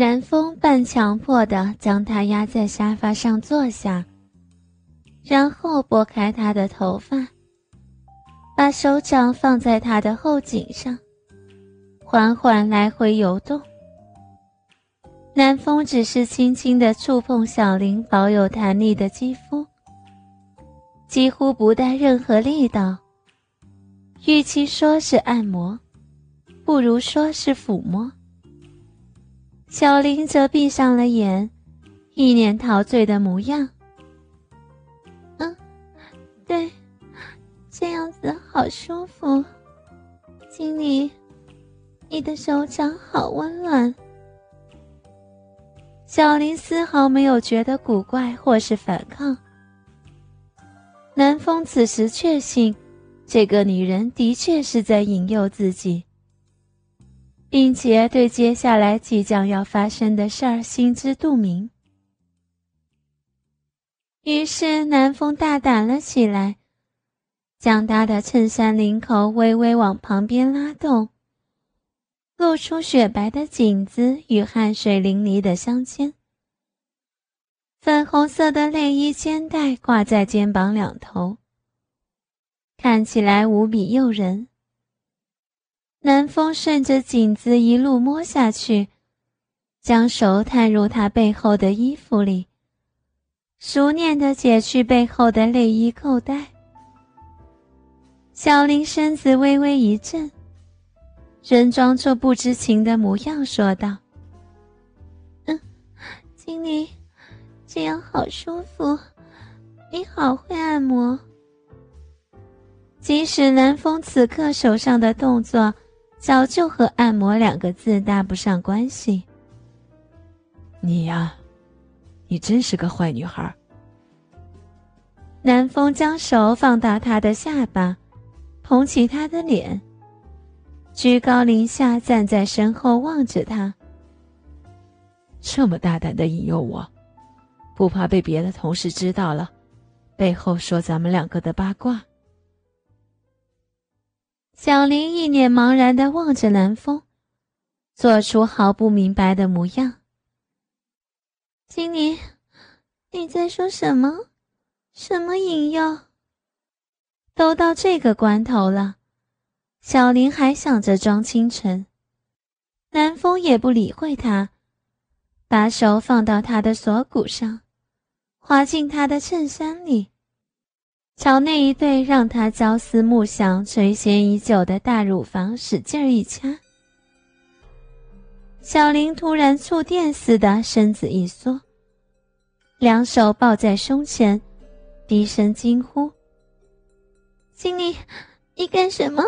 南风半强迫的将她压在沙发上坐下，然后拨开她的头发，把手掌放在她的后颈上，缓缓来回游动。南风只是轻轻的触碰小林保有弹力的肌肤，几乎不带任何力道。与其说是按摩，不如说是抚摸。小林则闭上了眼，一脸陶醉的模样。嗯，对，这样子好舒服。经理，你的手掌好温暖。小林丝毫没有觉得古怪或是反抗。南风此时确信，这个女人的确是在引诱自己。并且对接下来即将要发生的事儿心知肚明，于是南风大胆了起来，将他的衬衫领口微微往旁边拉动，露出雪白的颈子与汗水淋漓的香肩。粉红色的内衣肩带挂在肩膀两头，看起来无比诱人。南风顺着颈子一路摸下去，将手探入他背后的衣服里，熟练的解去背后的内衣扣带。小林身子微微一震，仍装作不知情的模样说道：“嗯，经理，这样好舒服，你好会按摩。”即使南风此刻手上的动作。早就和按摩两个字搭不上关系。你呀，你真是个坏女孩。南风将手放到他的下巴，捧起他的脸，居高临下站在身后望着他。这么大胆的引诱我，不怕被别的同事知道了，背后说咱们两个的八卦？小林一脸茫然的望着南风，做出毫不明白的模样。经理，你在说什么？什么引诱？都到这个关头了，小林还想着装清纯。南风也不理会他，把手放到他的锁骨上，滑进他的衬衫里。朝那一对让他朝思暮想、垂涎已久的大乳房使劲一掐，小林突然触电似的身子一缩，两手抱在胸前，低声惊呼：“经理，你干什么？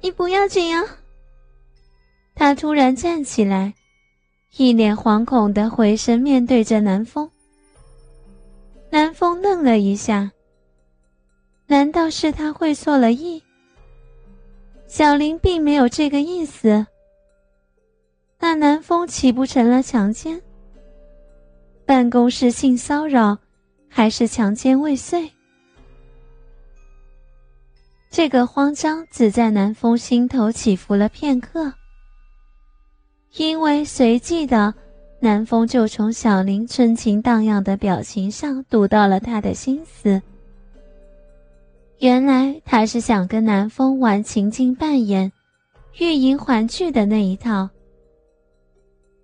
你不要这样！”他突然站起来，一脸惶恐的回身面对着南风。南风愣了一下。难道是他会错了意？小林并没有这个意思。那南风岂不成了强奸？办公室性骚扰，还是强奸未遂？这个慌张只在南风心头起伏了片刻，因为随即的，南风就从小林春情荡漾的表情上读到了他的心思。原来他是想跟南风玩情境扮演、欲迎还拒的那一套。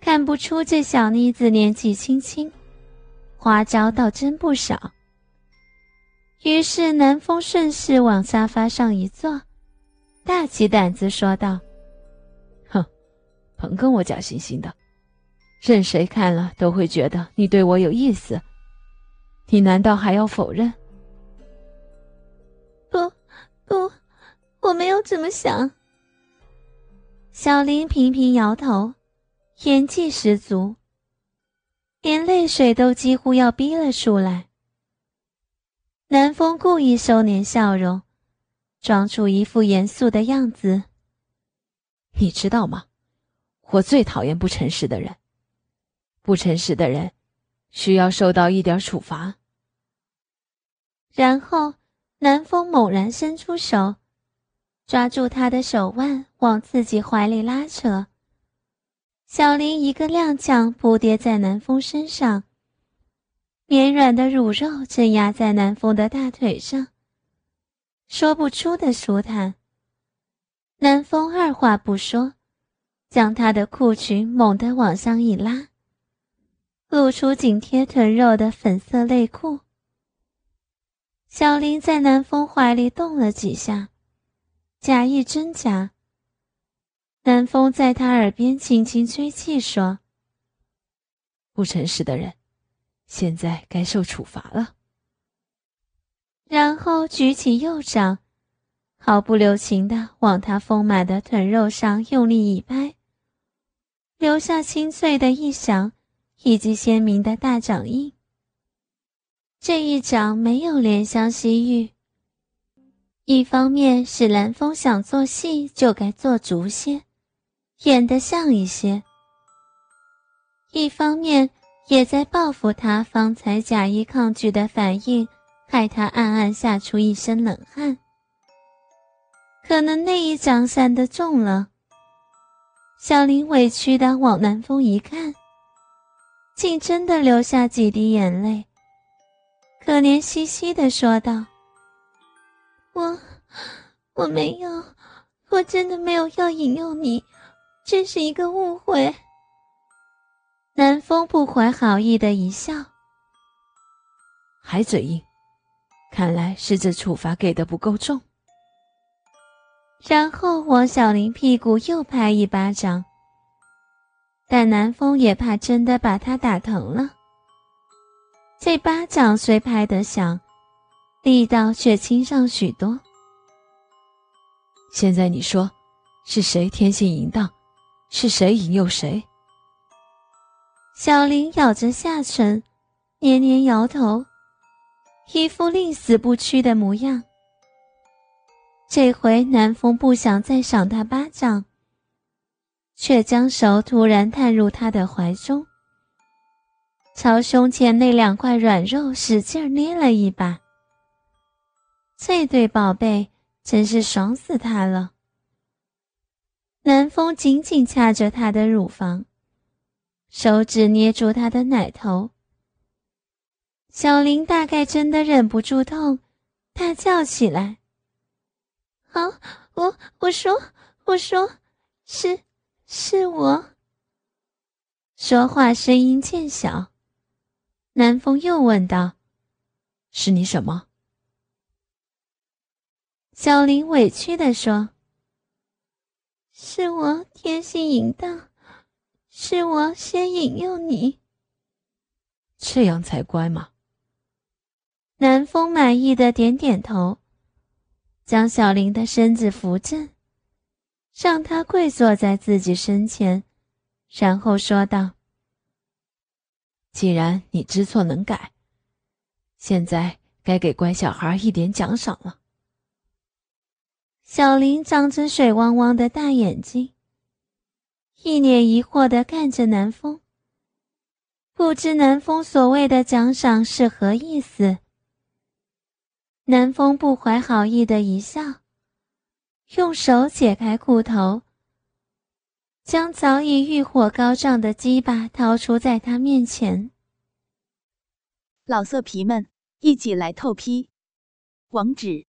看不出这小妮子年纪轻轻，花招倒真不少。于是南风顺势往沙发上一坐，大起胆子说道：“哼，甭跟我假惺惺的，任谁看了都会觉得你对我有意思。你难道还要否认？”没有这么想。小林频频摇头，演技十足，连泪水都几乎要逼了出来。南风故意收敛笑容，装出一副严肃的样子。你知道吗？我最讨厌不诚实的人。不诚实的人，需要受到一点处罚。然后，南风猛然伸出手，抓住他的手腕，往自己怀里拉扯。小林一个踉跄，扑跌在南风身上，绵软的乳肉正压在南风的大腿上，说不出的舒坦。南风二话不说，将他的裤裙猛地往上一拉，露出紧贴臀肉的粉色内裤。小林在南风怀里动了几下，假意真假。南风在他耳边轻轻吹气说：“不诚实的人，现在该受处罚了。”然后举起右掌。毫不留情地往他丰满的臀肉上用力一拍，留下清脆的一响，以及鲜明的大掌印。这一掌没有怜香惜玉，一方面是蓝风想做戏就该做足些，演得像一些；一方面也在报复他方才假意抗拒的反应，害他暗暗吓出一身冷汗。可能那一掌扇得重了，小林委屈的往南风一看，竟真的流下几滴眼泪，可怜兮兮的说道：“我我没有，我真的没有要引诱你，这是一个误会。”南风不怀好意的一笑，还嘴硬，看来是这处罚给的不够重。然后往小林屁股又拍一巴掌，但南风也怕真的把他打疼了。这巴掌虽拍得响，力道却轻上许多。现在你说，是谁天性淫荡？是谁引诱谁？小林咬着下唇，连连摇头，一副宁死不屈的模样。这回南风不想再赏他巴掌，却将手突然探入他的怀中，朝胸前那两块软肉使劲捏了一把。这对宝贝真是爽死他了。南风紧紧掐着他的乳房，手指捏住他的奶头。小林大概真的忍不住痛，大叫起来。啊！我我说我说，是是我。说话声音渐小。南风又问道：“是你什么？”小林委屈的说：“是我天性淫荡，是我先引诱你。”这样才乖嘛。南风满意的点点头。将小林的身子扶正，让他跪坐在自己身前，然后说道：“既然你知错能改，现在该给乖小孩一点奖赏了。”小林张着水汪汪的大眼睛，一脸疑惑的看着南风，不知南风所谓的奖赏是何意思。南风不怀好意的一笑，用手解开裤头，将早已欲火高涨的鸡巴掏出在他面前。老色皮们，一起来透批！网址